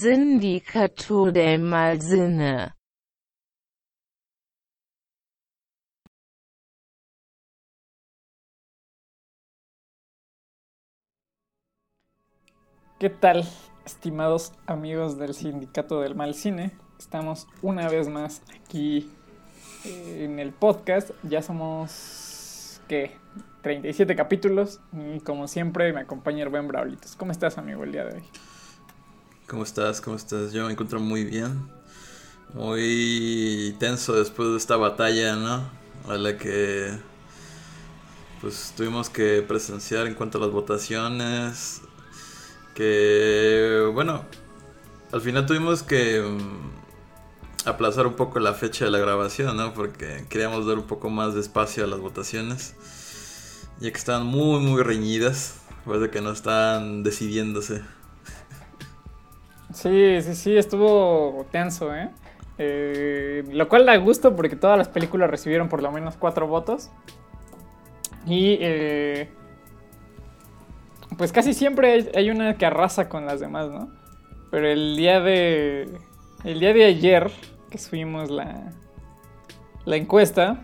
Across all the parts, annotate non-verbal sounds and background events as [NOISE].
Sindicato del Malsinne ¿Qué tal, estimados amigos del Sindicato del Mal Cine? Estamos una vez más aquí eh, en el podcast. Ya somos, ¿qué? 37 capítulos. Y como siempre, me acompaña el buen Braulitos. ¿Cómo estás, amigo, el día de hoy? ¿Cómo estás? ¿Cómo estás? Yo me encuentro muy bien. Muy tenso después de esta batalla, ¿no? A la que pues tuvimos que presenciar en cuanto a las votaciones. Que bueno, al final tuvimos que mm, aplazar un poco la fecha de la grabación, ¿no? Porque queríamos dar un poco más de espacio a las votaciones. Ya que estaban muy, muy reñidas. Parece que no están decidiéndose. Sí, sí, sí, estuvo tenso, ¿eh? ¿eh? Lo cual da gusto porque todas las películas recibieron por lo menos cuatro votos. Y eh, pues casi siempre hay, una que arrasa con las demás, ¿no? Pero el día de. El día de ayer, que subimos la, la encuesta,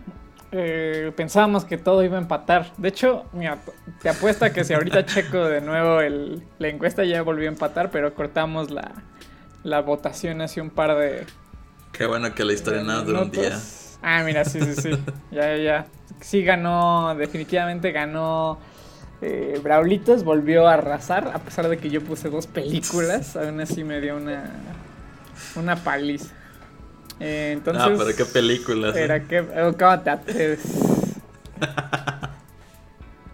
eh, pensábamos que todo iba a empatar. De hecho, mira, te apuesta que si ahorita [LAUGHS] checo de nuevo el, la encuesta ya volvió a empatar, pero cortamos la, la votación hace un par de. Qué bueno que la historia nada duró un día. Ah, mira, sí, sí, sí. ya, ya. Sí ganó, definitivamente ganó. Eh, Braulitos volvió a arrasar, a pesar de que yo puse dos películas, [LAUGHS] aún así me dio una, una paliza. Eh, entonces, ah, pero qué películas. Era eh. que. Oh.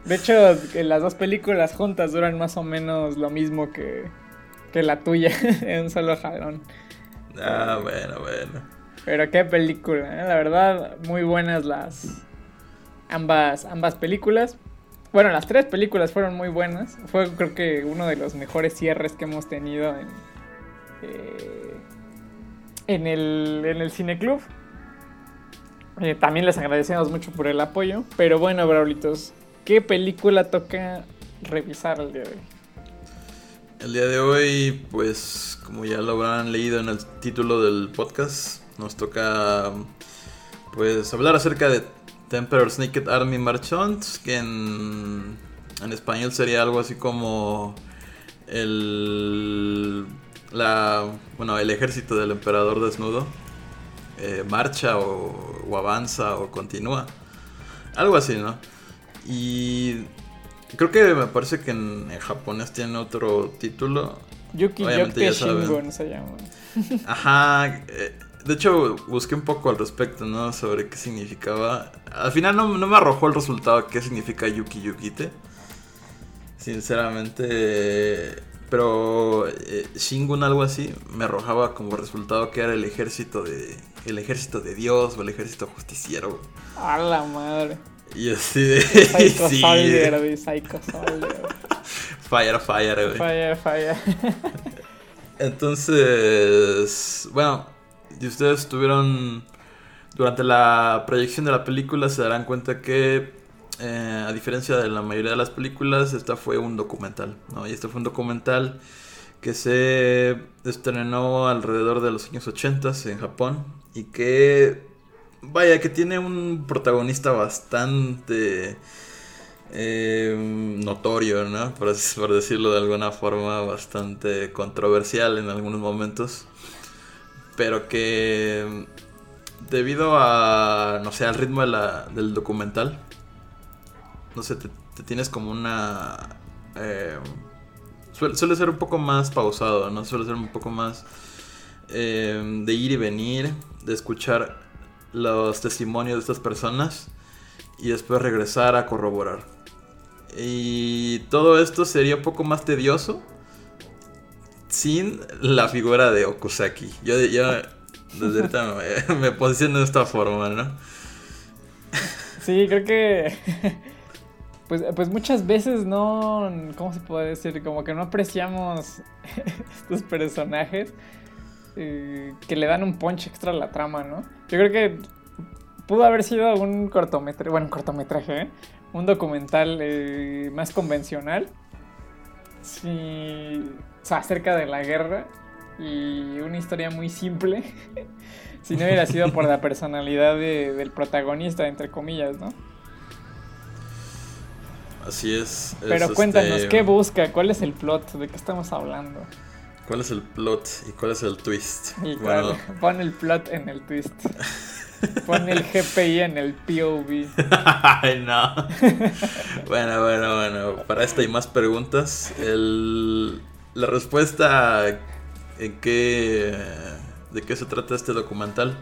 De hecho, las dos películas juntas duran más o menos lo mismo que, que la tuya, [LAUGHS] en un solo jalón. Ah, bueno, bueno. Pero qué película, ¿eh? la verdad, muy buenas las ambas, ambas películas. Bueno, las tres películas fueron muy buenas. Fue creo que uno de los mejores cierres que hemos tenido en, eh, en el, en el cineclub. Eh, también les agradecemos mucho por el apoyo. Pero bueno, Braulitos, ¿qué película toca revisar el día de hoy? El día de hoy, pues como ya lo habrán leído en el título del podcast, nos toca pues hablar acerca de Temperor's Naked Army Marchants, que en, en español sería algo así como el la bueno el ejército del emperador desnudo eh, marcha o, avanza o continúa. Algo así no y creo que me parece que en, japonés tiene otro título. Yuki Yoke Shingon se llama. [LAUGHS] Ajá eh, de hecho busqué un poco al respecto no sobre qué significaba. Al final no, no me arrojó el resultado qué significa Yuki Yukite. Sinceramente pero eh, Shingun algo así me arrojaba como resultado que era el ejército de el ejército de Dios o el ejército justiciero. A la madre. Y así de [LAUGHS] Psycho [LAUGHS] sí. Soldier, de Psycho Soldier. [LAUGHS] Fire, fire, güey. Fire, fire. Entonces, bueno, y ustedes estuvieron durante la proyección de la película se darán cuenta que eh, a diferencia de la mayoría de las películas, esta fue un documental, ¿no? Y este fue un documental que se estrenó alrededor de los años 80 en Japón y que, vaya, que tiene un protagonista bastante eh, notorio, ¿no? Por, decirlo de alguna forma, bastante controversial en algunos momentos, pero que debido a, no sé, al ritmo de del documental, no sé, te, tienes como una... Eh, suele, ser un poco más pausado, ¿no? Suele ser un poco más eh, de ir y venir, de escuchar los testimonios de estas personas y después regresar a corroborar. Y todo esto sería un poco más tedioso sin la figura de Okusaki. Yo, desde ahorita [LAUGHS] me posiciono de esta forma, ¿no? Sí, creo que [LAUGHS] pues, pues muchas veces no, ¿cómo se puede decir? Como que no apreciamos [LAUGHS] estos personajes eh, que le dan un punch extra a la trama, ¿no? Yo creo que pudo haber sido un cortometraje, bueno, un cortometraje, ¿eh? un documental eh, más convencional. Sí, o sea, acerca de la guerra y una historia muy simple. [LAUGHS] si no hubiera sido por la [LAUGHS] personalidad de- del protagonista, entre comillas, ¿no? Así es. es, Pero cuéntanos, este, ¿qué busca? ¿Cuál es el plot? ¿De qué estamos hablando? ¿Cuál es el plot y cuál es el twist? Y Bueno, cuál- [LAUGHS] pon el plot en el twist. Pon el GPI en el POV. [LAUGHS] Ay, no. bueno, bueno, bueno. Para esta y más preguntas, el- la respuesta en qué, de qué se trata este documental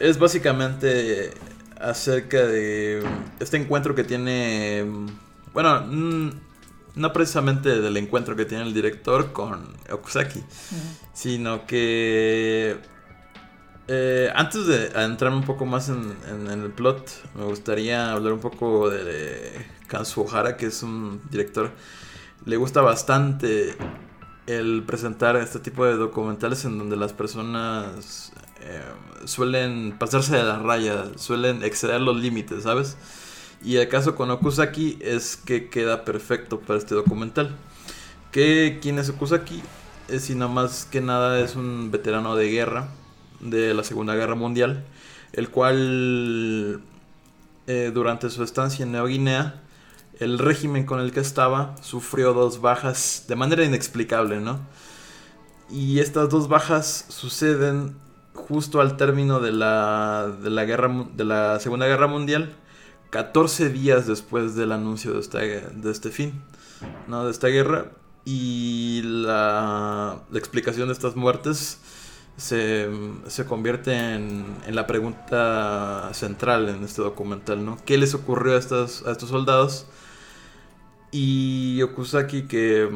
es básicamente acerca de este encuentro que tiene, bueno, mm, no precisamente del encuentro que tiene el director con Okusaki, sino que eh, antes de entrar un poco más en, en- en el plot, me gustaría hablar un poco de, de Kanzu Ohara, que es un director. Le gusta bastante el presentar este tipo de documentales en donde las personas eh, suelen pasarse de la raya, suelen exceder los límites, ¿sabes? Y el caso con Okusaki es que queda perfecto para este documental. ¿Qué, ¿Quién es Okusaki? Es sino más que nada es un veterano de guerra de la Segunda Guerra Mundial, el cual eh, durante su estancia en Nueva Guinea, el régimen con el que estaba sufrió dos bajas de manera inexplicable, ¿no? Y estas dos bajas suceden justo al término de la, de la, guerra, de la Segunda Guerra Mundial, 14 días después del anuncio de, esta, de este fin, ¿no? De esta guerra. Y la, explicación de estas muertes se, se convierte en, en la pregunta central en este documental, ¿no? ¿Qué les ocurrió a estos, a estos soldados? Y Okusaki, que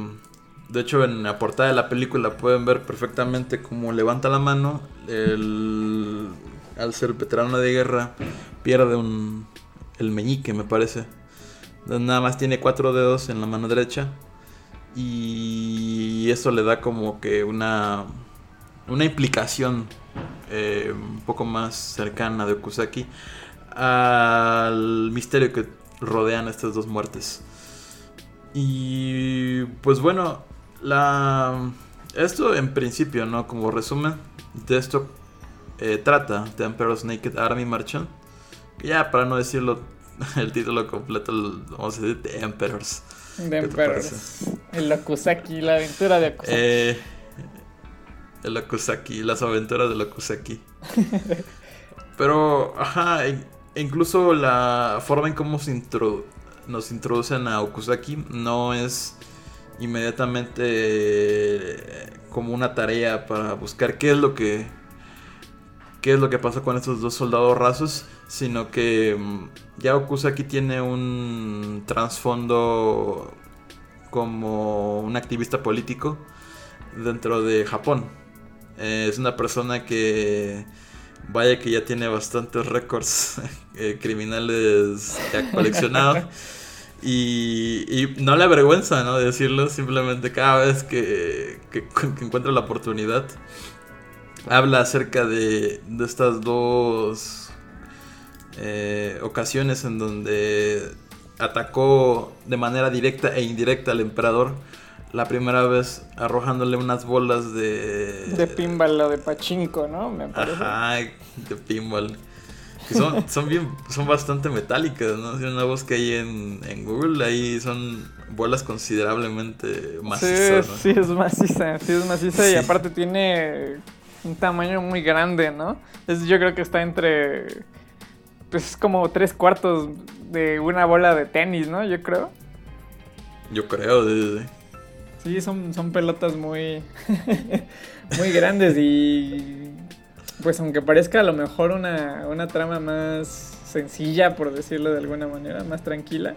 de hecho en la portada de la película pueden ver perfectamente cómo levanta la mano, al ser veterano de guerra pierde un, el meñique, me parece. Nada más tiene cuatro dedos en la mano derecha. Y eso le da como que una, una implicación eh, un poco más cercana de Okusaki al misterio que rodean estas dos muertes. Y pues bueno, la esto en principio, ¿no? Como resumen de esto eh, trata The Emperor's Naked Army Marchand. Que ya para no decirlo [LAUGHS] el título completo, vamos a decir The Emperors. Te Emperors. El Okusaki, la aventura de Okusaki. Eh, el Okusaki, las aventuras del Okusaki. [LAUGHS] Pero, ajá, e- incluso la forma en cómo se introdu- nos introducen a Okusaki no es inmediatamente eh, como una tarea para buscar qué es lo que qué es lo que pasa con estos dos soldados rasos, sino que mm, ya Okusaki tiene un trasfondo como un activista político dentro de Japón. Eh, es una persona que vaya que ya tiene bastantes récords [LAUGHS] eh, criminales ya coleccionados. [LAUGHS] Y, y no le avergüenza, ¿no? Decirlo simplemente cada vez que, que- [LAUGHS] que encuentra la oportunidad. Habla acerca de, de estas dos eh, ocasiones en donde atacó de manera directa e indirecta al emperador. La primera vez arrojándole unas bolas de... De pinball o de pachinko, ¿no? Me parece. Ajá, de pinball. Que son, [LAUGHS] son bien, son bastante metálicas, ¿no? Si una busca ahí en, en Google, ahí son bolas considerablemente macizas, ¿no? Sí, sí, es maciza, sí es maciza y Sí. aparte tiene un tamaño muy grande, ¿no? Es, yo creo que está entre, pues es como tres cuartos de una bola de tenis, ¿no? Yo creo. Yo creo, de- Sí, son, son pelotas muy, [LAUGHS] muy grandes y pues aunque parezca a lo mejor una, una trama más sencilla, por decirlo de alguna manera, más tranquila.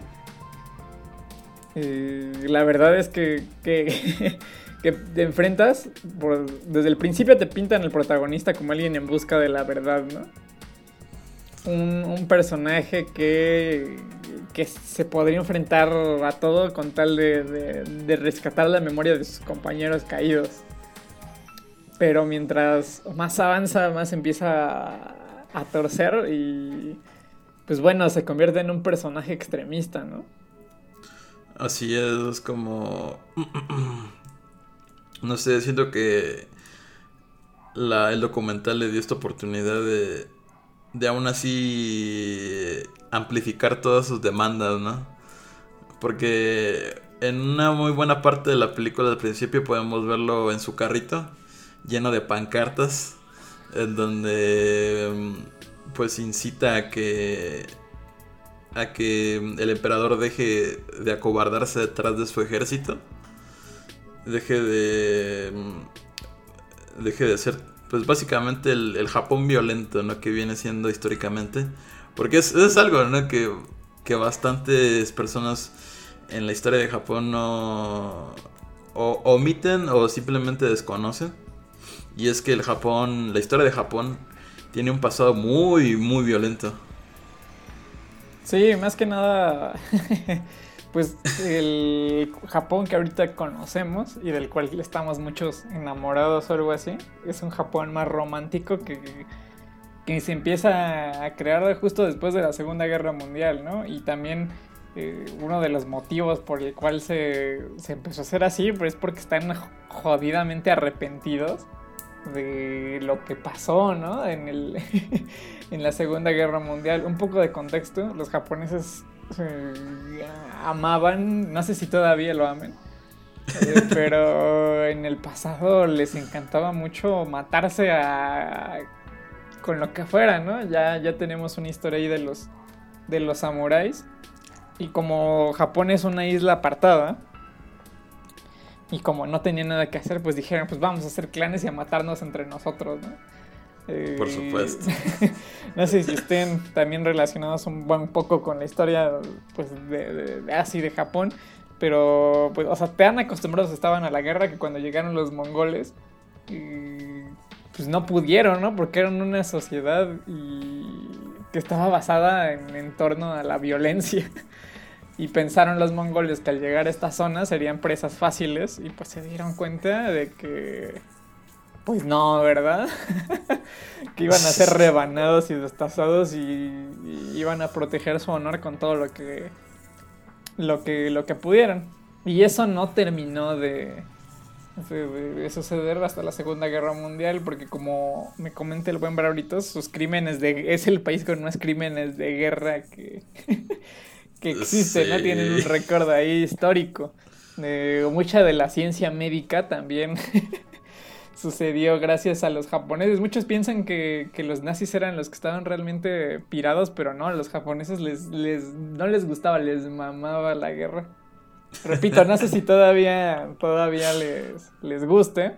eh, la verdad es que, que, [LAUGHS] que te enfrentas, por- desde el principio te pintan el protagonista como alguien en busca de la verdad, ¿no? Un, personaje que, que se podría enfrentar a todo con tal de, de- rescatar la memoria de sus compañeros caídos. Pero mientras más avanza, más empieza a, a torcer y pues bueno, se convierte en un personaje extremista, ¿no? Así es, como... [CLEARS THROAT] no sé, siento que la, el documental le dio esta oportunidad de, de aún así amplificar todas sus demandas, ¿no? Porque en una muy buena parte de la película al principio podemos verlo en su carrito, lleno de pancartas, en donde pues incita a que a que el emperador deje de acobardarse detrás de su ejército, deje de deje de ser pues básicamente el, Japón violento, ¿no? Que viene siendo históricamente, porque es, es algo, ¿no? Que, que bastantes personas en la historia de Japón no omiten o simplemente desconocen. Y es que el Japón, la historia de Japón tiene un pasado muy, muy violento. Sí, más que nada, [LAUGHS] pues el Japón que ahorita conocemos y del cual estamos muchos enamorados o algo así, es un Japón más romántico que, que se empieza a crear justo después de la Segunda Guerra Mundial, ¿no? Y también eh, uno de los motivos por el cual se, empezó a hacer así pues es porque están jodidamente arrepentidos de lo que pasó, ¿no? En, el, [LAUGHS] en la Segunda Guerra Mundial. Un poco de contexto, los japoneses amaban, no sé si todavía lo amen, eh, [LAUGHS] pero en el pasado les encantaba mucho matarse a, con lo que fuera, ¿no? Ya, ya tenemos una historia ahí de los, de los samuráis. Y como Japón es una isla apartada, y como no tenía nada que hacer, pues dijeron, pues vamos a hacer clanes y a matarnos entre nosotros, ¿no? Por supuesto. [LAUGHS] no sé si estén también relacionados un, buen poco con la historia pues, de, de, así de Japón, pero pues, o sea, tan acostumbrados estaban a la guerra que cuando llegaron los mongoles, pues no pudieron, ¿no? Porque eran una sociedad y que estaba basada en, en torno a la violencia. [LAUGHS] Y pensaron los mongoles que al llegar a esta zona serían presas fáciles y pues se dieron cuenta de que... Pues no, ¿verdad? [LAUGHS] que iban a ser rebanados y destazados y, iban a proteger su honor con todo lo que, lo que, lo que pudieran. Y eso no terminó de, de, suceder hasta la Segunda Guerra Mundial, porque como me comenta el buen Brauritos, sus crímenes de... es el país con más crímenes de guerra que, [LAUGHS] que existe, ¿no? Tienen un récord ahí histórico. mucha de la ciencia médica también [LAUGHS] sucedió gracias a los japoneses. Muchos piensan que, los nazis eran los que estaban realmente pirados, pero no, a los japoneses les, les, no les gustaba, les mamaba la guerra. Repito, no sé si todavía, todavía les, les guste,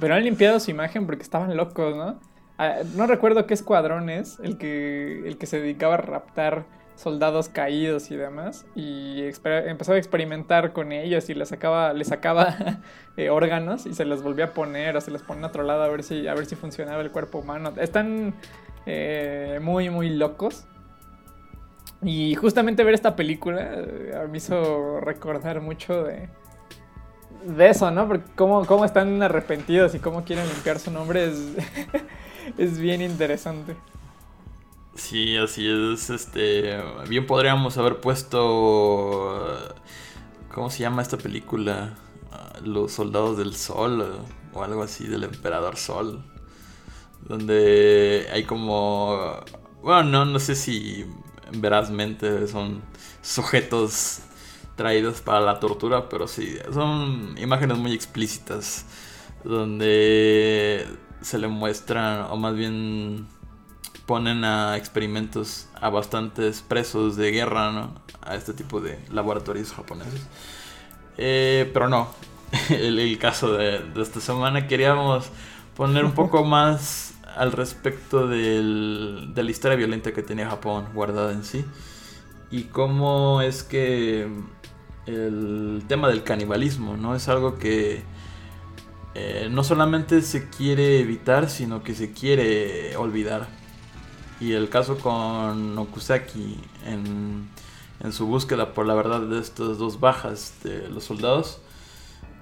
pero han limpiado su imagen porque estaban locos, ¿no? Ah, no recuerdo qué escuadrón es el que, el que se dedicaba a raptar soldados caídos y demás. Y empezó a experimentar con ellos y les sacaba, les sacaba [LAUGHS] eh, órganos y se los volvía a poner o se los ponía a otro lado a ver si, a ver si funcionaba el cuerpo humano. Están eh, muy, muy locos. Y justamente ver esta película eh, me hizo recordar mucho de, de eso, ¿no? Porque cómo, cómo están arrepentidos y cómo quieren limpiar su nombre es, [LAUGHS] es bien interesante. Sí, así es. Este, bien podríamos haber puesto, ¿cómo se llama esta película? Los Soldados del Sol o algo así del Emperador Sol, donde hay como, bueno, no, no sé si verazmente son sujetos traídos para la tortura, pero sí, son imágenes muy explícitas donde se le muestran, o más bien ponen a experimentos a bastantes presos de guerra, ¿no? A este tipo de laboratorios japoneses. Eh, pero no, [LAUGHS] el, caso de, esta semana queríamos poner un poco [LAUGHS] más al respecto del, de la historia violenta que tenía Japón guardada en sí. Y cómo es que el tema del canibalismo, ¿no? Es algo que eh, no solamente se quiere evitar, sino que se quiere olvidar. Y el caso con Okusaki en, en su búsqueda por la verdad de estas dos bajas de los soldados,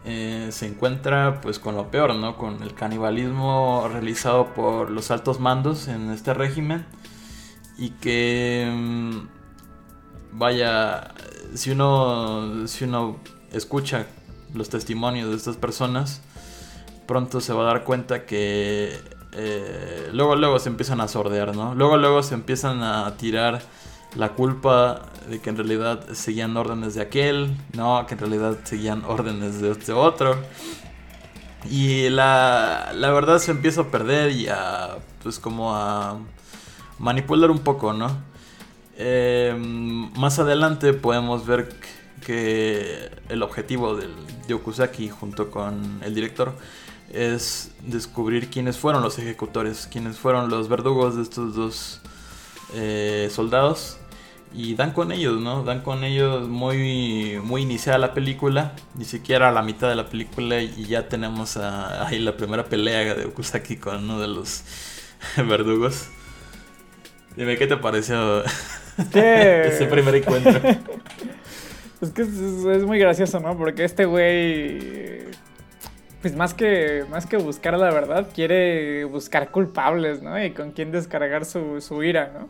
eh, se encuentra pues con lo peor, ¿no? Con el canibalismo realizado por los altos mandos en este régimen y que mm, vaya, si uno, si uno escucha los testimonios de estas personas, pronto se va a dar cuenta que eh, luego luego se empiezan a sordear, ¿no? Luego luego se empiezan a tirar la culpa de que en realidad seguían órdenes de aquel, no, que en realidad seguían órdenes de este otro. Y la, la verdad se empieza a perder y a, pues como a manipular un poco, ¿no? Em, más adelante podemos ver que el objetivo del Yokusaki junto con el director es descubrir quiénes fueron los ejecutores, quiénes fueron los verdugos de estos dos eh, soldados y dan con ellos, ¿no? Dan con ellos muy, muy iniciada la película, ni siquiera a la mitad de la película y ya tenemos ahí la primera pelea de Okusaki con uno de los [LAUGHS] verdugos. Dime, ¿qué te pareció [LAUGHS] ese primer encuentro? [LAUGHS] Es que es, muy gracioso, ¿no? Porque este güey, pues más que, más que buscar la verdad, quiere buscar culpables, ¿no? Y con quién descargar su, su ira, ¿no?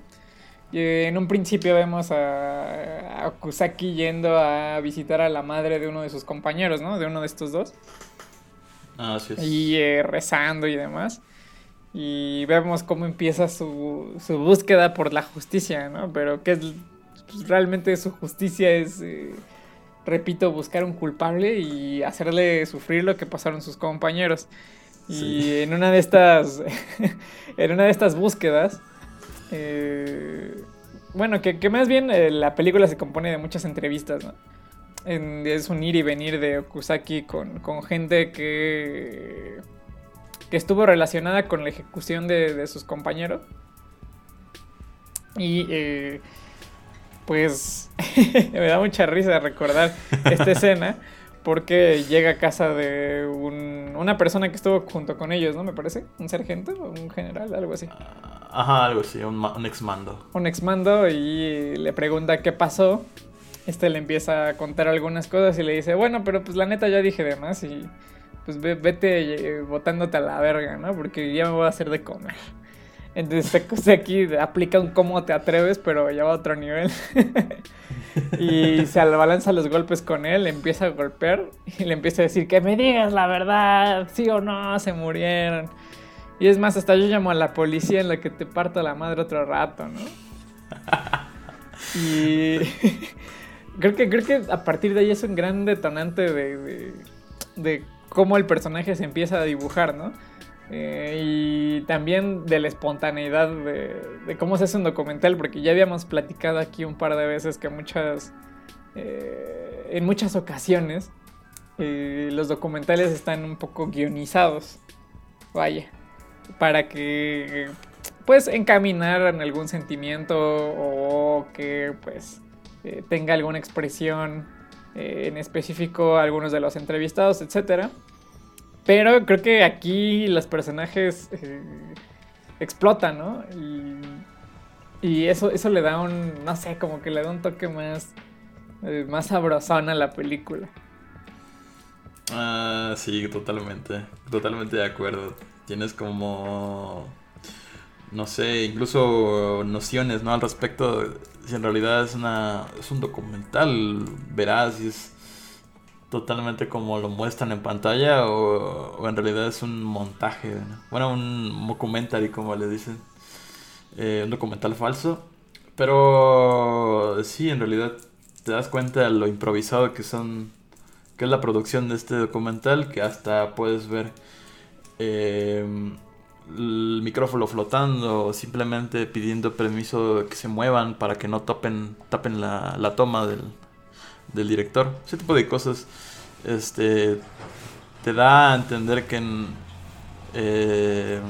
en un principio vemos a, Kusaki yendo a visitar a la madre de uno de sus compañeros, ¿no? De uno de estos dos. Ah, sí. Y eh, rezando y demás. Y vemos cómo empieza su, su, búsqueda por la justicia, ¿no? Pero que es pues, realmente su justicia es, eh, repito, buscar un culpable y hacerle sufrir lo que pasaron sus compañeros. Y en una de estas, [LAUGHS] en una de estas búsquedas, eh, bueno, que, más bien eh, la película se compone de muchas entrevistas, ¿no? es un ir y venir de Okusaki con, gente que, que estuvo relacionada con la ejecución de, sus compañeros. Y eh, pues [LAUGHS] me da mucha risa recordar esta escena porque llega a casa de una persona que estuvo junto con ellos, ¿no? Me parece, un sargento o un general, algo así. Ajá, algo así, un, un exmando. Un exmando y le pregunta qué pasó. Este le empieza a contar algunas cosas y le dice, bueno, pero pues la neta ya dije de más y pues vete eh, botándote a la verga, ¿no? Porque ya me voy a hacer de comer. Entonces aquí aplica un cómo te atreves, pero ya va a otro nivel. [LAUGHS] y se abalanza los golpes con él, empieza a golpear y le empieza a decir que me digas la verdad, sí o no, se murieron. Y es más, hasta yo llamo a la policía en la que te parto la madre otro rato, ¿no? y [LAUGHS] creo que, creo que a partir de ahí es un gran detonante de, de cómo el personaje se empieza a dibujar, ¿no? Eh, y también de la espontaneidad de, cómo se hace un documental, porque ya habíamos platicado aquí un par de veces que muchas, eh, en muchas ocasiones eh, los documentales están un poco guionizados, vaya, para que pues encaminar en algún sentimiento o que pues tenga alguna expresión en específico algunos de los entrevistados, etcétera. Pero creo que aquí los personajes eh, explotan, ¿no? Y, eso, eso le da un, no sé, como que le da un toque más, eh, más sabrosón a la película. Ah, sí, totalmente, totalmente de acuerdo. Tienes como, no sé, incluso nociones, ¿no? Al respecto, si en realidad es una, es un documental veraz y es totalmente como lo muestran en pantalla o, en realidad es un montaje, bueno, un documentary como le dicen, eh, un documental falso, pero sí, en realidad te das cuenta de lo improvisado que son, que es la producción de este documental, que hasta puedes ver em, el micrófono flotando o simplemente pidiendo permiso que se muevan para que no tapen, tapen la toma del del director. Ese tipo de cosas este, te da a entender que eh,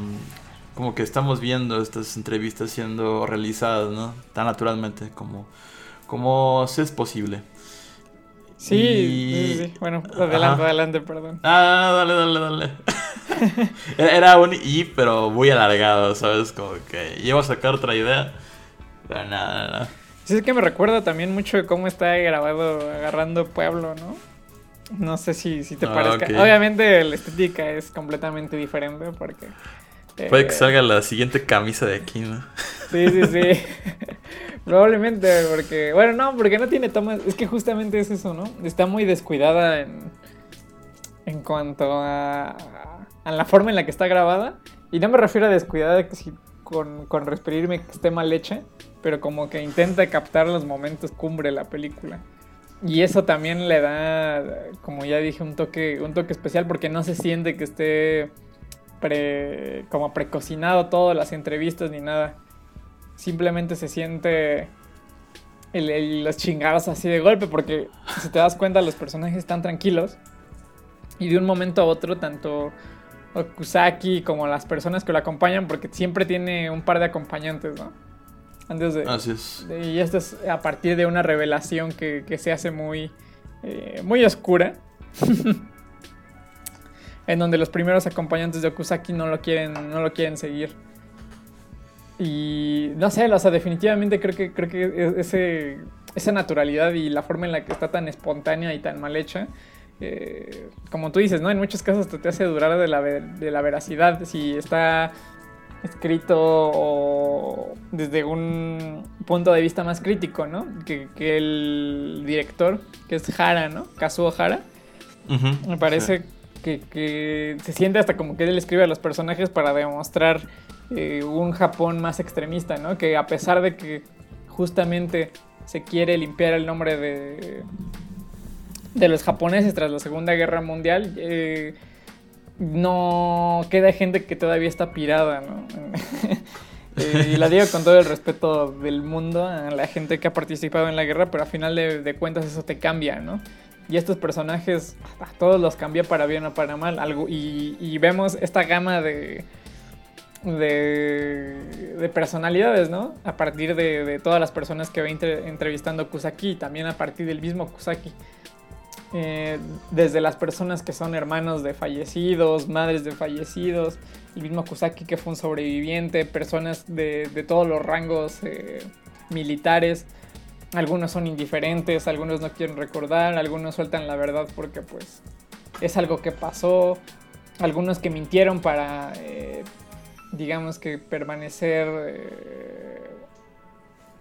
como que estamos viendo estas entrevistas siendo realizadas, ¿no? Tan naturalmente como, como si es posible. Sí, sí, bueno, adelante, adelante, perdón. Ah, dale, dale, dale. [LAUGHS] Era un y, pero muy alargado, ¿sabes? Como que iba a sacar otra idea, pero nada, nada. Sí, es que me recuerda también mucho de cómo está grabado agarrando Pueblo, ¿no? No sé si, si te Ah, parezca. Obviamente la estética es completamente diferente porque... eh, Puede que salga la siguiente camisa de aquí, ¿no? Sí, sí, sí. [LAUGHS] Probablemente, porque. Bueno, no, porque no tiene tomas. Es que justamente es eso, ¿no? Está muy descuidada en. En cuanto a. A la forma en la que está grabada. Y no me refiero a descuidada de que si con, con referirme que esté mal hecha. Pero como que intenta captar los momentos cumbre de la película. Y eso también le da, como ya dije, un toque, un toque especial porque no se siente que esté pre, como precocinado todo, las entrevistas ni nada. Simplemente se siente el- el- los chingados así de golpe porque si te das cuenta los personajes están tranquilos y de un momento a otro tanto Okusaki como las personas que lo acompañan porque siempre tiene un par de acompañantes, ¿no? Antes de, Así es. y esto es a partir de una revelación que, que se hace muy, eh, muy oscura. [LAUGHS] en donde los primeros acompañantes de Okusaki no lo quieren, no lo quieren seguir. Y no sé, o sea, definitivamente creo que, creo que e- ese, esa naturalidad y la forma en la que está tan espontánea y tan mal hecha, eh, como tú dices, ¿no? En muchos casos te, te hace durar de la, de la veracidad. Si está escrito o desde un punto de vista más crítico, ¿no? Que, que el director, que es Hara, ¿no? Kazuo Hara, me parece sí. que, que se siente hasta como que él escribe a los personajes para demostrar eh, un Japón más extremista, ¿no? Que a pesar de que justamente se quiere limpiar el nombre de, de los japoneses tras la Segunda Guerra Mundial, eh, no queda gente que todavía está pirada, ¿no? [LAUGHS] Eh, y la digo con todo el respeto del mundo a la gente que ha participado en la guerra, pero a final de, cuentas eso te cambia, ¿no? Y estos personajes, todos los cambia para bien o para mal. Algo, y, vemos esta gama de, de, de personalidades, ¿no? A partir de, todas las personas que va entre- entrevistando Kusaki también a partir del mismo Kusaki. Eh, desde las personas que son hermanos de fallecidos, madres de fallecidos, el mismo Kusaki que fue un sobreviviente, personas de, todos los rangos eh, militares. Algunos son indiferentes, algunos no quieren recordar, algunos sueltan la verdad porque pues es algo que pasó, algunos que mintieron para, eh, digamos que permanecer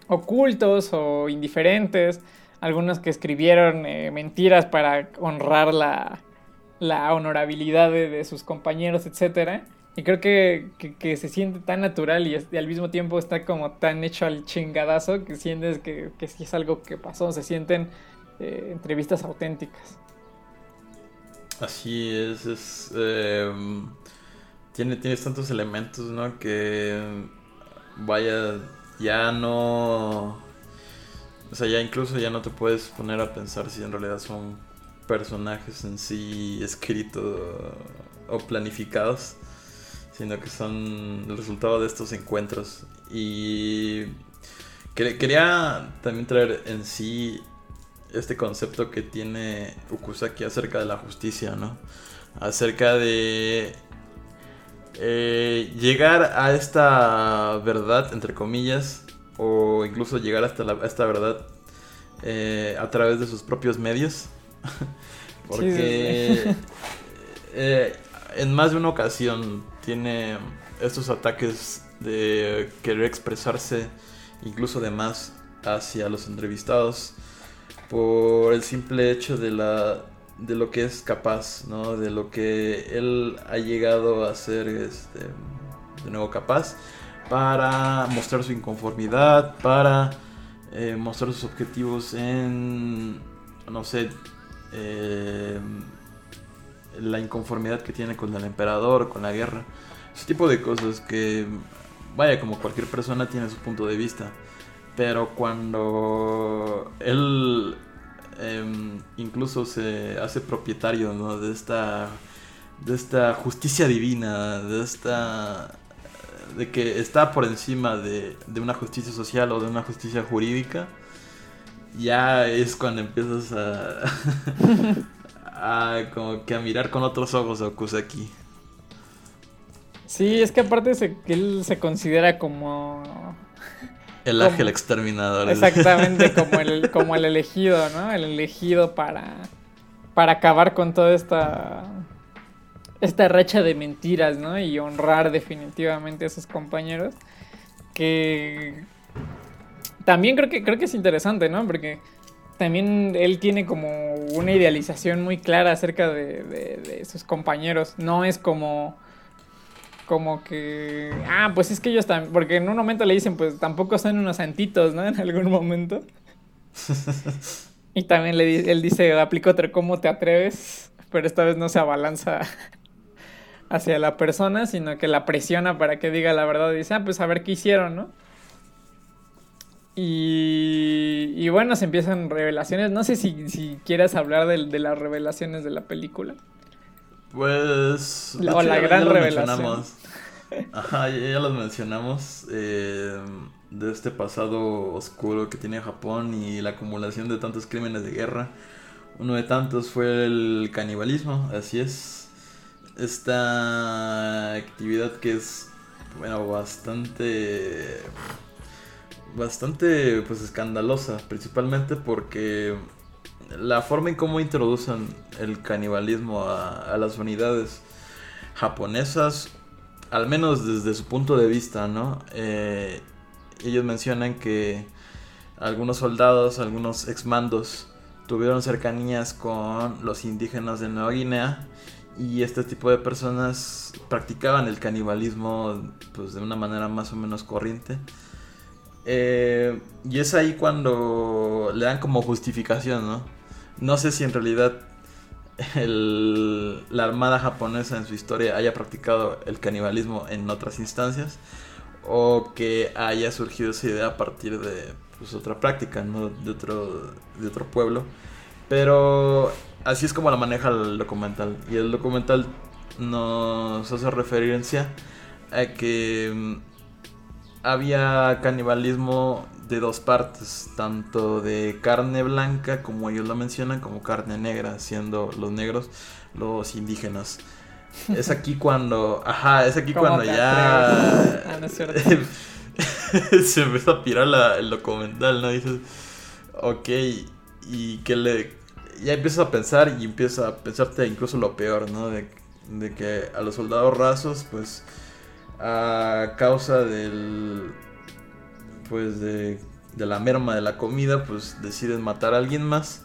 ocultos o indiferentes, algunos que escribieron eh, mentiras para honrar la, la honorabilidad de, de sus compañeros, etc. Y creo que, que- se siente tan natural y, al mismo tiempo está como tan hecho al chingadazo que sientes que, que es algo que pasó, se sienten eh, entrevistas auténticas. Así es, es eh, tiene, tienes tantos elementos, ¿no? Que vaya, ya no, o sea, ya incluso ya no te puedes poner a pensar si en realidad son personajes en sí escritos o planificados, sino que son el resultado de estos encuentros. Y quer- quería también traer en sí este concepto que tiene Ukusaki acerca de la justicia, ¿no? Acerca de eh, llegar a esta verdad, entre comillas, o incluso llegar hasta la- verdad eh, a través de sus propios medios. [LAUGHS] Porque Sí, sí, sí. [LAUGHS] eh, en más de una ocasión tiene estos ataques de querer expresarse incluso de más hacia los entrevistados por el simple hecho de la de lo que es capaz, ¿no? De lo que él ha llegado a ser este, de nuevo capaz para mostrar su inconformidad, para eh, mostrar sus objetivos en, no sé, eh, la inconformidad que tiene con el emperador, con la guerra, ese tipo de cosas que, vaya, como cualquier persona tiene su punto de vista, pero cuando él em, incluso se hace propietario ¿no? de esta de esta justicia divina, de esta de que está por encima de, de una justicia social o de una justicia jurídica, ya es cuando empiezas a, [LAUGHS] a como que a mirar con otros ojos a Kusaki. Sí, es que aparte se, él se considera como El ángel exterminador. exactamente [LAUGHS] como el, como el elegido, ¿no? El elegido para, para acabar con toda esta esta racha de mentiras, ¿no? Y honrar definitivamente a sus compañeros. Que también creo que creo que es interesante, ¿no? Porque también él tiene como una idealización muy clara acerca de, de sus compañeros. No es como como que, ah, pues es que ellos también, porque en un momento le dicen, pues tampoco son unos santitos, ¿no? [LAUGHS] En algún momento. [LAUGHS] y también le, él dice, aplico otro, ¿cómo te atreves? Pero esta vez no se abalanza hacia la persona, sino que la presiona para que diga la verdad y dice, ah, pues a ver qué hicieron, ¿no? Y, y bueno, se empiezan revelaciones. No sé si, si quieras hablar de, de las revelaciones de la película. Pues. La, o la gran revelación. Ajá, ya, los mencionamos. Eh, de este pasado oscuro que tiene Japón y la acumulación de tantos crímenes de guerra. Uno de tantos fue el canibalismo, así es. Esta actividad que es, bueno, bastante. Bastante, pues, escandalosa. Principalmente porque la forma en cómo introducen el canibalismo a, las unidades japonesas, al menos desde su punto de vista, ¿no? Eh, ellos mencionan que algunos soldados, algunos exmandos, tuvieron cercanías con los indígenas de Nueva Guinea y este tipo de personas practicaban el canibalismo pues, de una manera más o menos corriente. Eh, y es ahí cuando le dan como justificación, ¿no? No sé si en realidad la armada japonesa en su historia haya practicado el canibalismo en otras instancias o que haya surgido esa idea a partir de pues, otra práctica, ¿no? de, otro, de otro pueblo. Pero así es como la maneja el documental. Y el documental nos hace referencia a que mm, había canibalismo de dos partes, tanto de carne blanca, como ellos lo mencionan, como carne negra, siendo los negros los indígenas. Es aquí [LAUGHS] cuando, ajá, es aquí cuando ya [LAUGHS] ah, [LAUGHS] se empieza a pirar el documental, ¿no? Dices, ok, y que le, ya empiezas a pensar y empieza a pensarte incluso lo peor, ¿no? De, que a los soldados rasos, pues, a causa del pues de, la merma de la comida, pues deciden matar a alguien más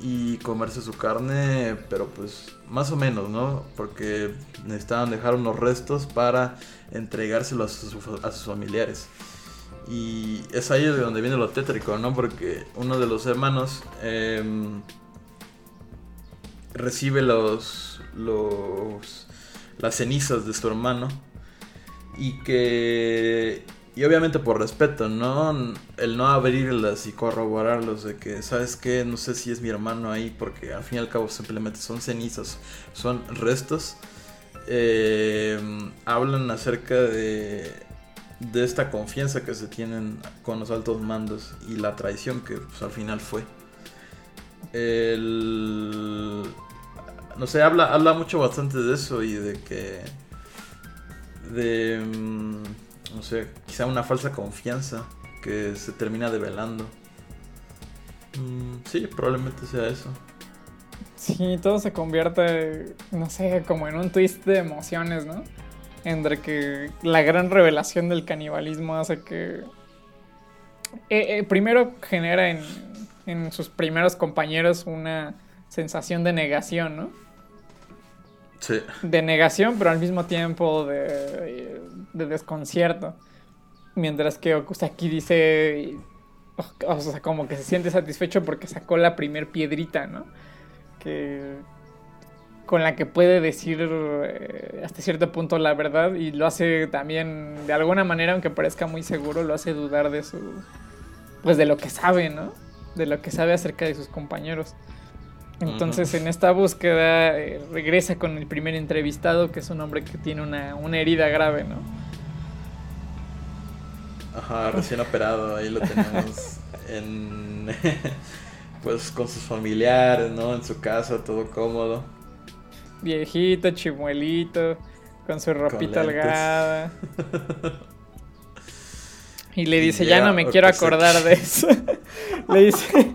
y comerse su carne, pero pues más o menos, ¿no? Porque necesitaban dejar unos restos para entregárselo a, sus, familiares. Y es ahí de donde viene lo tétrico, ¿no? Porque uno de los hermanos em, recibe los, los, las cenizas de su hermano y que y obviamente por respeto, ¿no? El no abrirlas y corroborarlos de que, ¿sabes qué? No sé si es mi hermano ahí, porque al fin y al cabo simplemente son cenizas, son restos. Eh, hablan acerca de, de esta confianza que se tienen con los altos mandos y la traición que pues, al final fue. El, no sé, habla, habla mucho bastante de eso y de que... De... Mm, no sé, quizá una falsa confianza que se termina develando. Mm, sí, probablemente sea eso. Sí, todo se convierte, no sé, como en un twist de emociones, ¿no? Entre que la gran revelación del canibalismo hace que... Eh, eh, primero genera en, en sus primeros compañeros una sensación de negación, ¿no? De negación, pero al mismo tiempo de, desconcierto. Mientras que aquí dice, o sea, como que se siente satisfecho porque sacó la primer piedrita, ¿no? Que con la que puede decir eh, hasta cierto punto la verdad y lo hace también de alguna manera, aunque parezca muy seguro, lo hace dudar de su, pues de lo que sabe, ¿no? De lo que sabe acerca de sus compañeros. Entonces en esta búsqueda eh, regresa con el primer entrevistado, que es un hombre que tiene una, herida grave, ¿no? Ajá, recién operado, ahí lo tenemos [LAUGHS] en [LAUGHS] pues con sus familiares, ¿no? En su casa, todo cómodo. Viejito, chimuelito, con su ropita holgada. [LAUGHS] y le dice, ya no me quiero acordar de eso. [LAUGHS] le dice, [LAUGHS]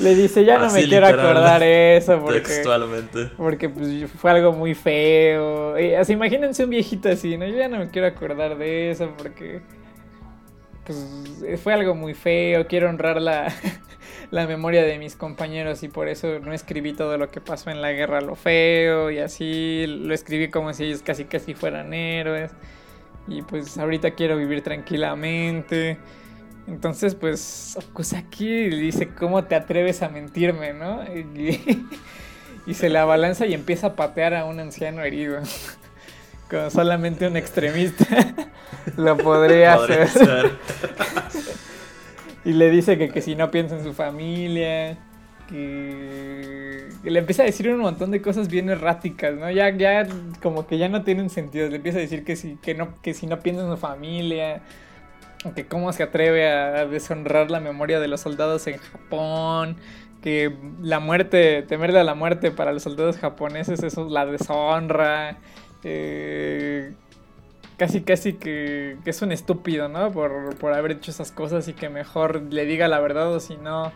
Le dice, ya no Así me quiero acordar eso porque, Textualmente. porque pues, fue algo muy feo. Y, así, imagínense un viejito así, ¿no? Yo ya no me quiero acordar de eso porque pues, fue algo muy feo. Quiero honrar la, la memoria de mis compañeros y por eso no escribí todo lo que pasó en la guerra, lo feo y así. Lo escribí como si ellos casi casi fueran héroes. Y pues ahorita quiero vivir tranquilamente. Entonces, pues, Okusaki dice, ¿cómo te atreves a mentirme, no? Y, [LAUGHS] y se la abalanza y empieza a patear a un anciano herido. [LAUGHS] Como solamente un extremista [LAUGHS] lo podría Podría hacer. Y le dice que, que si no piensa en su familia, que... le empieza a decir un montón de cosas bien erráticas, ¿no? Ya, ya como que ya no tienen sentido. Le empieza a decir que si, que no, que si no piensa en su familia, que cómo se atreve a deshonrar la memoria de los soldados en Japón, que la muerte, temerle a la muerte para los soldados japoneses, eso es la deshonra. eh, casi casi que, es un estúpido, ¿no? Por, por haber hecho esas cosas y que mejor le diga la verdad o si no,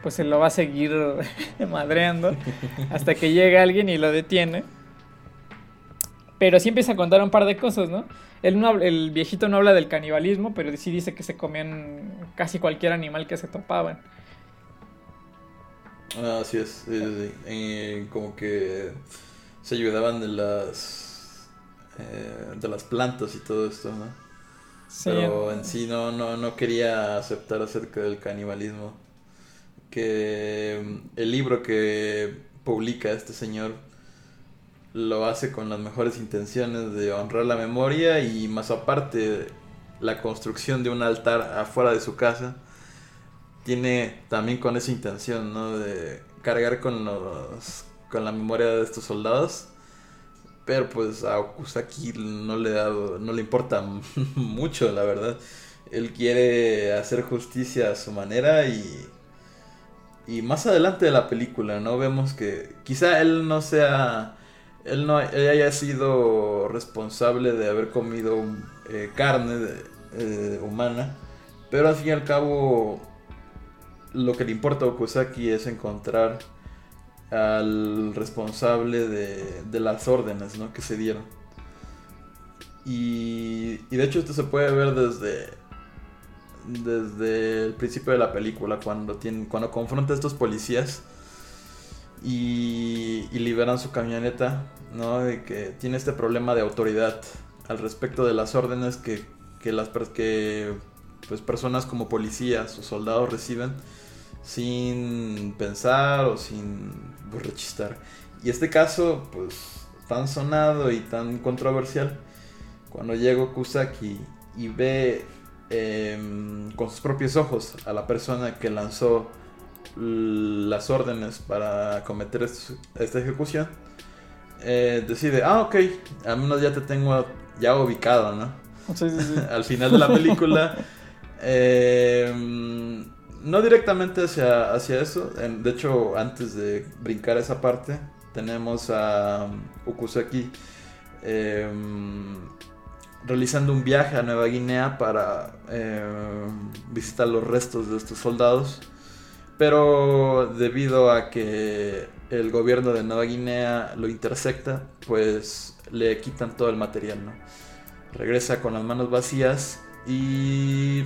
pues se lo va a seguir [LAUGHS] madreando hasta que llega alguien y lo detiene. Pero sí empieza a contar un par de cosas, ¿no? Él no el viejito no habla del canibalismo, pero sí dice que se comían casi cualquier animal que se topaban. Ah, así es. Eh, como que se ayudaban de las eh, de las plantas y todo esto, ¿no? Sí, Pero en sí no, no, no quería aceptar acerca del canibalismo. Que mm, el libro que publica este señor lo hace con las mejores intenciones de honrar la memoria y más aparte la construcción de un altar afuera de su casa tiene también con esa intención, ¿no? De cargar con los con la memoria de estos soldados. Pero pues a Okusaki no le da, no le importa [LAUGHS] mucho, la verdad. Él quiere hacer justicia a su manera y y más adelante de la película, ¿no? Vemos que quizá él no sea él no él haya sido responsable de haber comido eh, carne eh, humana, pero al fin y al cabo lo que le importa a Okusaki es encontrar al responsable de, de las órdenes ¿no? que se dieron. Y, de hecho esto se puede ver desde, desde el principio de la película, cuando, tiene, cuando confronta a estos policías y, liberan su camioneta, ¿no? De que tiene este problema de autoridad al respecto de las órdenes que, que las que pues personas como policías o soldados reciben sin pensar o sin rechistar. Y este caso, pues tan sonado y tan controversial, cuando llega Kusaki y ve em, con sus propios ojos a la persona que lanzó las órdenes para cometer est- esta ejecución, eh, decide, ah, ok, al menos ya te tengo ya ubicado, ¿no? Sí, sí, sí. [LAUGHS] al final de la película. [LAUGHS] eh, no directamente hacia, hacia eso. en- de hecho, antes de brincar esa parte, tenemos a um, Okusaki eh, realizando un viaje a Nueva Guinea para eh, visitar los restos de estos soldados. Pero debido a que el gobierno de Nueva Guinea lo intersecta, pues le quitan todo el material, ¿no? regresa con las manos vacías y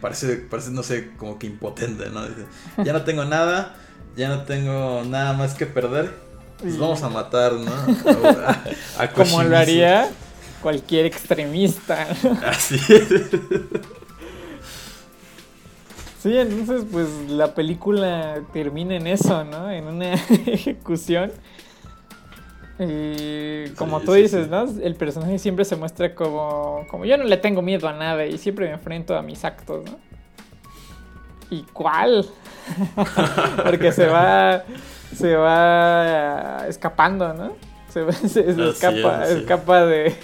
parece, parece no sé, como que impotente, ¿no? Dice, ya no tengo nada, ya no tengo nada más que perder, pues vamos a matar, ¿no? A, a [LAUGHS] Como lo haría cualquier extremista. [LAUGHS] Así Sí, entonces pues la película termina en eso, ¿no? En una [LAUGHS] ejecución. Y como Sí, tú dices, sí. ¿no? El personaje siempre se muestra como, como yo no le tengo miedo a nada y siempre me enfrento a mis actos, ¿no? ¿Y cuál? [LAUGHS] Porque se va, se va escapando, ¿no? Se, va- se- escapa, es, escapa de,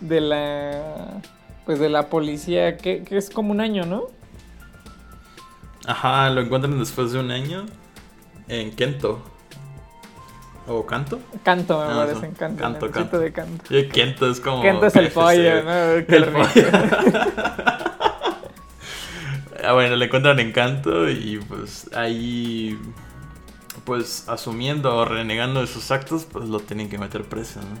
de la, pues de la policía, que, que es como un año, ¿no? Ajá, lo encuentran después de un año en Kento. ¿O Canto? Canto, me Ah, parece, en canto. Canto, en el canto. de canto. Sí, Kento es como. Kento es el pollo, ¿no? Qué El rico. pollo. [LAUGHS] ah, bueno, le encuentran encanto y pues ahí, pues asumiendo o renegando de sus actos, pues lo tienen que meter preso, ¿no?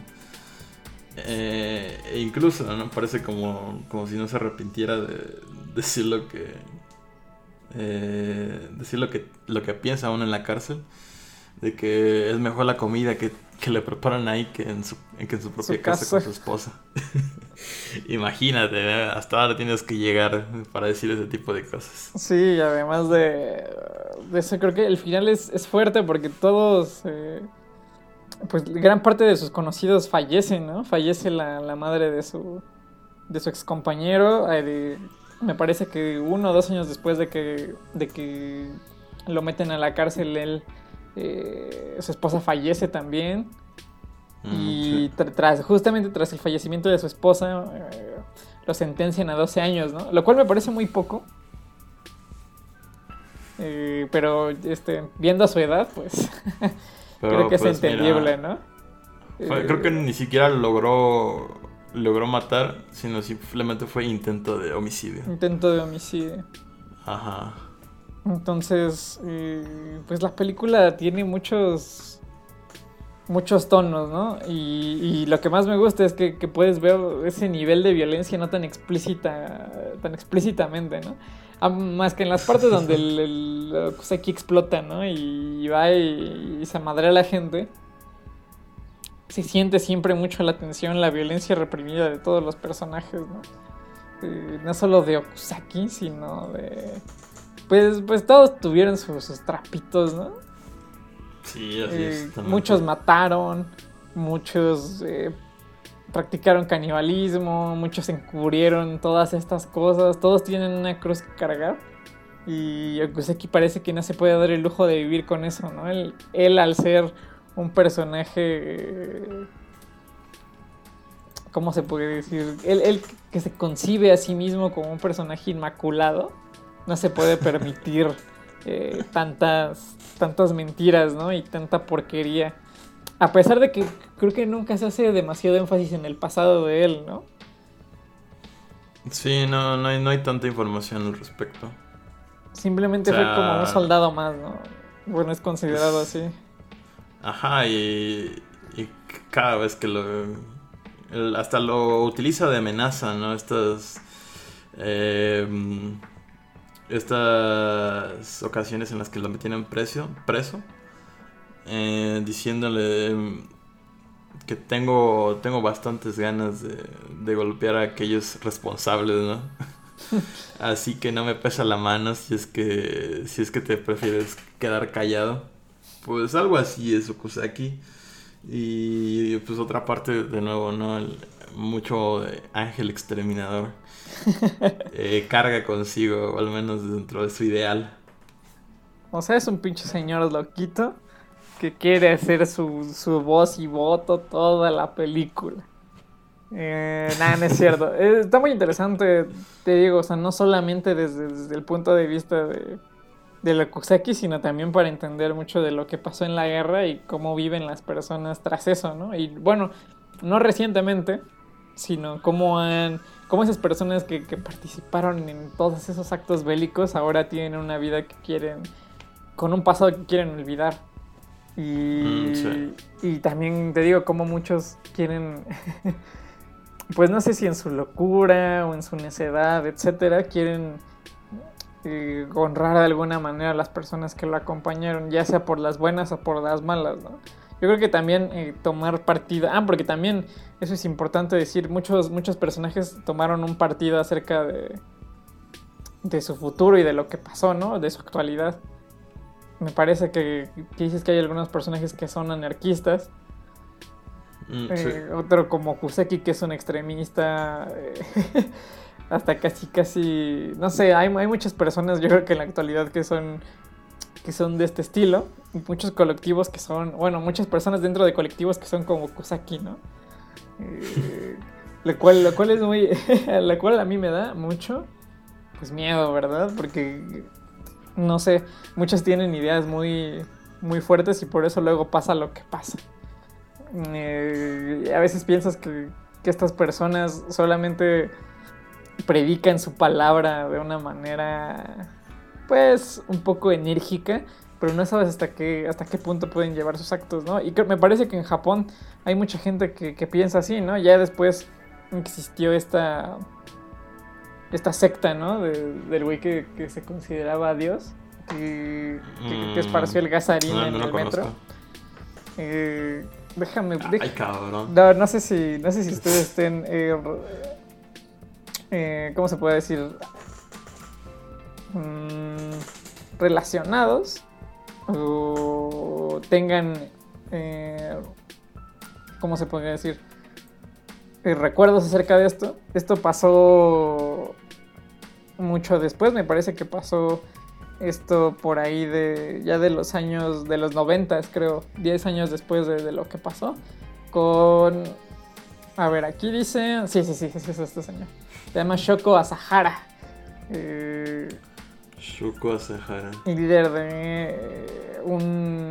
Eh, e incluso, ¿no? Parece como, como si no se arrepintiera de decir lo que... Eh, decir lo que, lo que piensa uno en la cárcel. De que es mejor la comida que, que le preparan ahí que en su, que en su propia Su casa. casa. con su esposa. [LAUGHS] Imagínate, ¿eh? hasta ahora tienes que llegar para decir ese tipo de cosas. Sí, además de, de eso, creo que el final es, es fuerte porque todos, eh, pues gran parte de sus conocidos fallecen, ¿no? Fallece la, la madre de su, de su ex compañero. me parece que uno o dos años después de que, de que lo meten a la cárcel, él, eh, su esposa fallece también. Mm, Y sí. tras, justamente tras el fallecimiento de su esposa, eh, lo sentencian a 12 años, ¿no? Lo cual me parece muy poco. Eh, pero este, viendo su edad, pues [LAUGHS] Pero, creo que es pues, mira, entendible, ¿no? fue- Eh, creo que ni siquiera logró logró matar, sino simplemente fue intento de homicidio. Intento de homicidio. Ajá. Entonces, eh, pues la película tiene muchos muchos tonos, ¿no? Y, y lo que más me gusta es que, puedes ver ese nivel de violencia no tan explícita, tan explícitamente, ¿no? Más que en las partes donde el, el explota, ¿no? Y va y, y se madrea a la gente. Se siente siempre mucho la tensión, la violencia reprimida de todos los personajes, ¿no? Eh, no solo de Okusaki, sino de... Pues, pues todos tuvieron sus, sus trapitos, ¿no? Sí, así Eh, es. muchos mataron, muchos eh, practicaron canibalismo, muchos encubrieron todas estas cosas, todos tienen una cruz que cargar. Y Okuseki parece que no se puede dar el lujo de vivir con eso, ¿no? Él, él al ser un personaje... eh, ¿Cómo se puede decir? Él, él que se concibe a sí mismo como un personaje inmaculado, no se puede permitir eh, tantas, tantas mentiras, ¿no? Y tanta porquería. A pesar de que creo que nunca se hace demasiado énfasis en el pasado de él, ¿no? Sí, no, no, hay, no hay tanta información al respecto. Simplemente O sea- fue como un soldado más, ¿no? Bueno, es considerado así. Ajá, y, y cada vez que lo... hasta lo utiliza de amenaza, ¿no? Estas... eh, estas ocasiones en las que lo metían preso, preso eh, diciéndole que tengo, tengo bastantes ganas de, de golpear a aquellos responsables, ¿no? [LAUGHS] Así que no me pesa la mano si es que si es que te prefieres quedar callado. Pues algo así es Okusaki. Y pues otra parte de nuevo, ¿no? El- mucho de ángel exterminador. [LAUGHS] Eh, carga consigo, o al menos dentro de su ideal. O sea, es un pinche señor loquito que quiere hacer su, su voz y voto toda la película. Eh, nada, no es cierto. [LAUGHS] Eh, está muy interesante, te digo, o sea, no solamente desde, desde el punto de vista de, de lo Kuseki, sino también para entender mucho de lo que pasó en la guerra y cómo viven las personas tras eso, ¿no? Y bueno, no recientemente, sino cómo han cómo esas personas que, que participaron en todos esos actos bélicos ahora tienen una vida que quieren con un pasado que quieren olvidar y, Mm, sí. y también te digo cómo muchos quieren [LAUGHS] pues no sé si en su locura o en su necedad etcétera quieren eh, honrar de alguna manera a las personas que lo acompañaron ya sea por las buenas o por las malas ¿no? Yo creo que también eh, tomar partido. Ah, porque también eso es importante decir. Muchos, muchos personajes tomaron un partido acerca de, de su futuro y de lo que pasó, ¿no? De su actualidad. Me parece que, que dices que hay algunos personajes que son anarquistas. Mm, Eh. Otro como Kuseki, que es un extremista. eh, [LAUGHS] hasta casi, casi. No sé, hay, hay muchas personas, yo creo que en la actualidad que son que son de este estilo. Muchos colectivos que son. Bueno, muchas personas dentro de colectivos que son como Kusaki, ¿no? Eh, lo, cual, lo cual es muy. [LAUGHS] lo cual a mí me da mucho. Pues miedo, ¿verdad? Porque. No sé, muchos tienen ideas muy, muy fuertes y por eso luego pasa lo que pasa. Eh, a veces piensas que, que estas personas solamente predican su palabra de una manera, pues, un poco enérgica, pero no sabes hasta qué, hasta qué punto pueden llevar sus actos, ¿no? Y me parece que en Japón hay mucha gente que, piensa así, ¿no? Ya después existió esta, esta secta, ¿no? del güey que, se consideraba Dios, que, que, esparció el gasarín en el metro. Eh, déjame. Ay, cabrón. No, no sé si, no sé si ustedes estén. Eh, eh, ¿Cómo se puede decir? Mm, relacionados o tengan. Eh, ¿Cómo se podría decir? recuerdos acerca de esto. Esto pasó mucho después, me parece que pasó esto por ahí de ya de los años, de los noventas creo, 10 años después de, lo que pasó, con... A ver, aquí dice... Sí, sí, sí, sí, es este señor. Se llama Shoko Asahara. Eh, Shoko Asahara. Líder de un,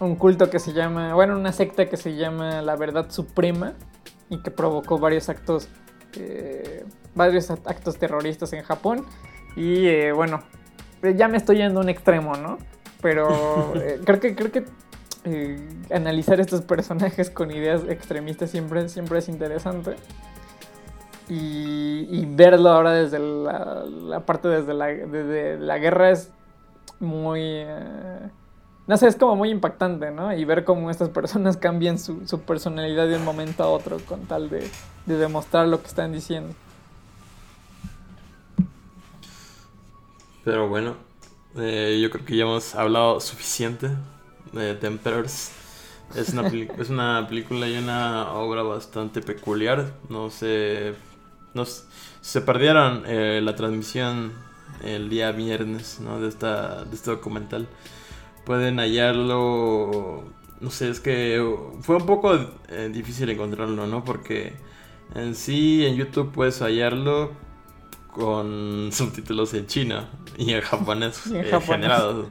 un culto que se llama, bueno, una secta que se llama La Verdad Suprema y que provocó varios actos, eh, varios actos terroristas en Japón y eh, bueno, eh, ya me estoy yendo a un extremo, ¿no? Pero [LAUGHS] eh, creo que, creo que analizar estos personajes con ideas extremistas siempre, siempre es interesante. Y, verlo ahora desde la, parte desde la, la, guerra es muy... no sé, es como muy impactante, ¿no? Y ver cómo estas personas cambian su, su personalidad de un momento a otro con tal de, de demostrar lo que están diciendo. Pero bueno, eh, yo creo que ya hemos hablado suficiente de Temperers. Es una, [LAUGHS] es una película y una obra bastante peculiar. No sé. Se perdieron eh, la transmisión el día viernes ¿no? de, esta, de este documental. Pueden hallarlo. No sé, es que fue un poco eh, difícil encontrarlo, ¿no? Porque en sí en YouTube puedes hallarlo con [LAUGHS] subtítulos en chino y en japonés, [LAUGHS] eh, generados.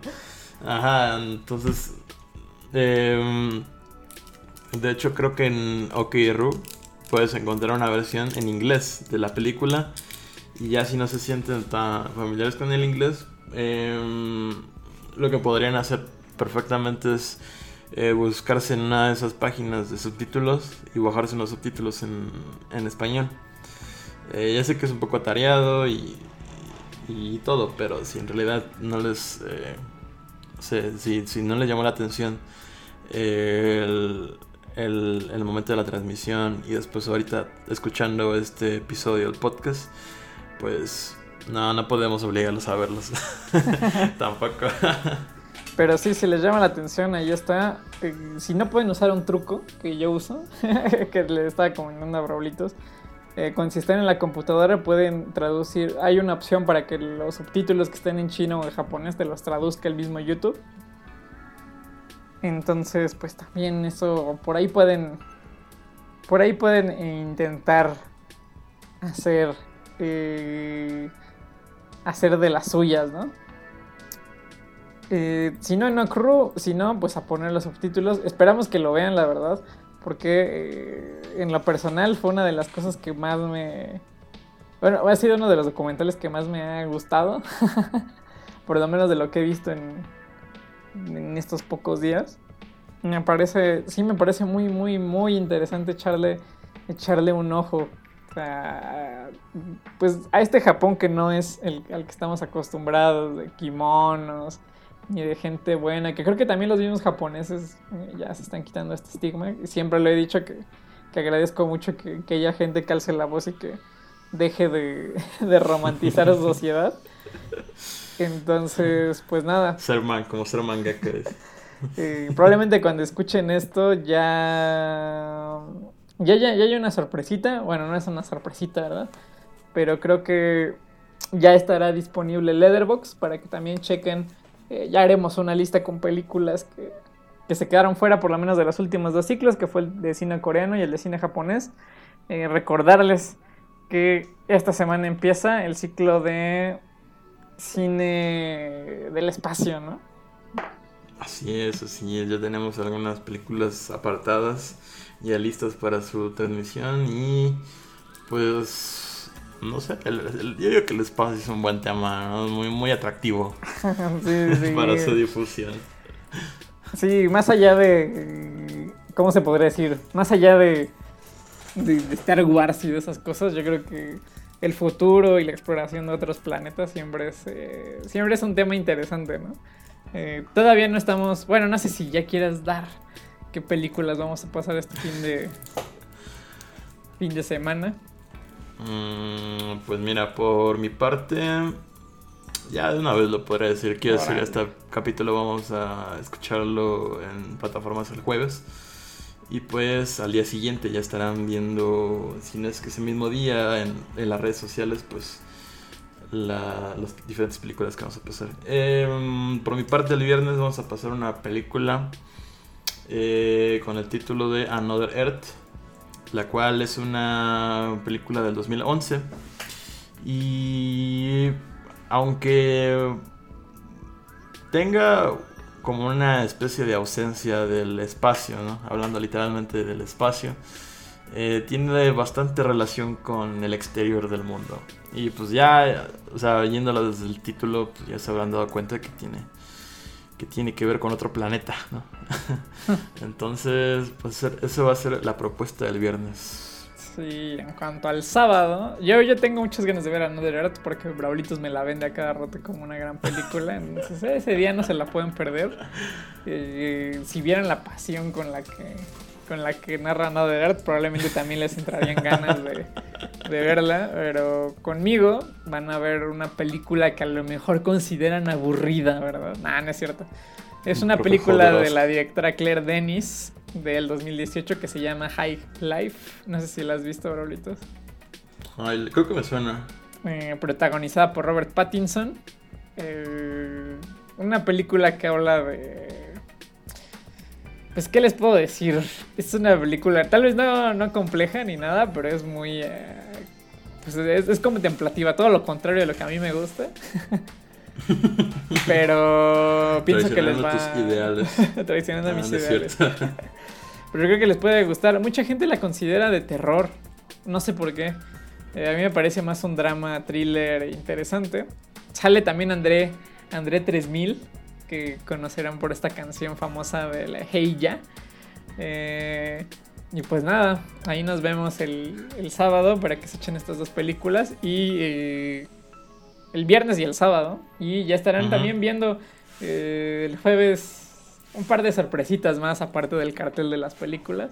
Ajá, entonces. Em, de hecho, creo que en Okiru puedes encontrar una versión en inglés de la película. Y ya si no se sienten tan familiares con el inglés, em, lo que podrían hacer perfectamente es eh, buscarse en una de esas páginas de subtítulos y bajarse los subtítulos en, en español. Eh, ya sé que es un poco atareado y, y todo, pero si en realidad no les... Eh, si, no les llamó la atención eh, el, el, momento de la transmisión y después ahorita escuchando este episodio del podcast, pues no, no podemos obligarlos a verlos. [LAUGHS] Tampoco. Pero sí, si les llama la atención, ahí está. si no pueden usar un truco que yo uso, [LAUGHS] que le estaba comentando a Braulitos, eh, si están en la computadora pueden traducir, hay una opción para que los subtítulos que estén en chino o en japonés te los traduzca el mismo YouTube. Entonces, pues también eso, por ahí pueden, por ahí pueden intentar hacer, eh, hacer de las suyas, ¿no? Eh, si no, no crew, si no, pues a poner los subtítulos. Esperamos que lo vean, la verdad porque eh, en lo personal fue una de las cosas que más me... Bueno, ha sido uno de los documentales que más me ha gustado, [LAUGHS] por lo menos de lo que he visto en, en estos pocos días. Me parece, sí me parece muy, muy, muy interesante echarle, echarle un ojo. O sea, pues a este Japón que no es el al que estamos acostumbrados, de kimonos, y de gente buena, que creo que también los mismos japoneses eh, ya se están quitando este estigma. Y siempre lo he dicho que, que agradezco mucho que, que, haya gente que alce la voz y que deje de, [LAUGHS] de romantizar su [LAUGHS] sociedad. Entonces, pues nada. Ser man, como ser mangaka es. [LAUGHS] Eh, probablemente cuando escuchen esto ya, ya, ya, ya hay una sorpresita. Bueno, no es una sorpresita, ¿verdad? Pero creo que ya estará disponible Leatherbox para que también chequen eh, ya haremos una lista con películas que, se quedaron fuera por lo menos de los últimos dos ciclos, que fue el de cine coreano y el de cine japonés. Eh, recordarles que esta semana empieza el ciclo de cine del espacio, ¿no? Así es, así es. Ya tenemos algunas películas apartadas ya listas para su transmisión y pues no sé, el- el- yo digo que el espacio es un buen tema, ¿no? muy, muy atractivo [LAUGHS] Sí, sí. para su difusión. Sí, más allá de. ¿Cómo se podría decir? Más allá de, de, de Star Wars y de esas cosas, yo creo que el futuro y la exploración de otros planetas siempre es, eh, siempre es un tema interesante, ¿no? Eh, todavía no estamos. Bueno, no sé si ya quieras dar qué películas vamos a pasar este fin de. fin de semana. Mm, pues mira, por mi parte, ya de una vez lo podría decir. Quiero decir, este capítulo vamos a escucharlo en plataformas el jueves. Y pues al día siguiente ya estarán viendo, si no es que ese mismo día, en, las redes sociales, pues la- las diferentes películas que vamos a pasar. Em, por mi parte, el viernes vamos a pasar una película eh, con el título de Another Earth, la cual es una película del 2011. Y aunque tenga como una especie de ausencia del espacio, ¿no? hablando literalmente del espacio, eh, tiene bastante relación con el exterior del mundo. Y pues ya, o sea, yéndolo desde el título, pues ya se habrán dado cuenta que tiene, que tiene que ver con otro planeta, ¿no? [LAUGHS] [LAUGHS] Entonces, pues eso va a ser la propuesta del viernes. Sí, en cuanto al sábado, yo, yo tengo muchas ganas de ver Another Earth porque Braulitos me la vende a cada rato como una gran película. Entonces ese día no se la pueden perder. Eh, si vieran la pasión con la que con la que narra Another Earth, probablemente también les entrarían ganas de, de verla. Pero conmigo van a ver una película que a lo mejor consideran aburrida, ¿verdad? Nah, no es cierto. Es Un una película de la directora Claire Denis del 2018 que se llama High Life. No sé si la has visto, Braulitos. Ay, creo que me suena. Eh, protagonizada por Robert Pattinson. Eh, una película que habla de... Pues, ¿qué les puedo decir? Es una película, tal vez no, no compleja ni nada, pero es muy... eh, pues es, es contemplativa, todo lo contrario de lo que a mí me gusta. [LAUGHS] pero pienso que les va... Tus ideales. [LAUGHS] Traicionando Ah, mis no ideales. [LAUGHS] Pero yo creo que les puede gustar. Mucha gente la considera de terror. No sé por qué. Eh, a mí me parece más un drama, thriller interesante. Sale también André, André 3000, que conocerán por esta canción famosa de la Hey Ya. Eh, y pues nada, ahí nos vemos el, el sábado para que se echen estas dos películas. Y eh, el viernes y el sábado. Y ya estarán también viendo eh, el jueves un par de sorpresitas más aparte del cartel de las películas.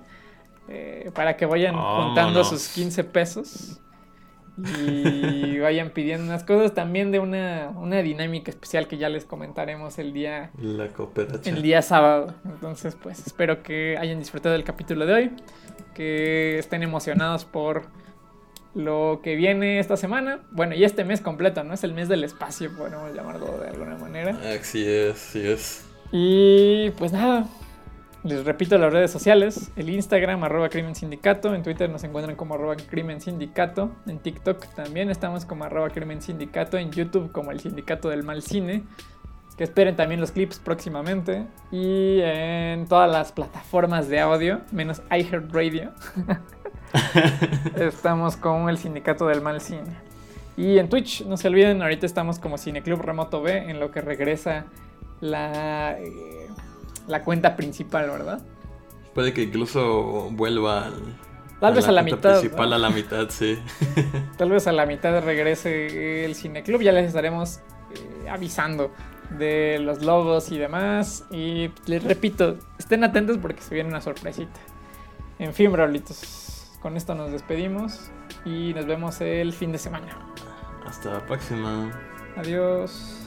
eh, para que vayan juntando Vámonos. sus 15 pesos. Y [LAUGHS] vayan pidiendo unas cosas también de una, una dinámica especial que ya les comentaremos el día, La cooperación. el día sábado. Entonces, pues espero que hayan disfrutado del capítulo de hoy. Que estén emocionados por lo que viene esta semana. Bueno, y este mes completo, ¿no? Es el mes del espacio, podemos llamarlo de alguna manera. Así es, así es. Y pues nada, les repito las redes sociales, el Instagram arroba Crimen Sindicato, en Twitter nos encuentran como arroba Crimen Sindicato, en TikTok también estamos como arroba Crimen Sindicato, en YouTube como el Sindicato del Mal Cine, que esperen también los clips próximamente, y en todas las plataformas de audio, menos iHeartRadio, [LAUGHS] estamos como el Sindicato del Mal Cine. Y en Twitch, no se olviden, ahorita estamos como Cineclub Remoto B, en lo que regresa la, eh, la cuenta principal, ¿verdad? Puede que incluso vuelva al, Tal vez a la mitad. principal ¿no? a la mitad, sí. [LAUGHS] Tal vez a la mitad regrese el Cineclub. Ya les estaremos eh, avisando de los logos y demás. Y les repito, estén atentos porque se viene una sorpresita. En fin, Braulitos, con esto nos despedimos y nos vemos el fin de semana. Hasta la próxima. Adiós.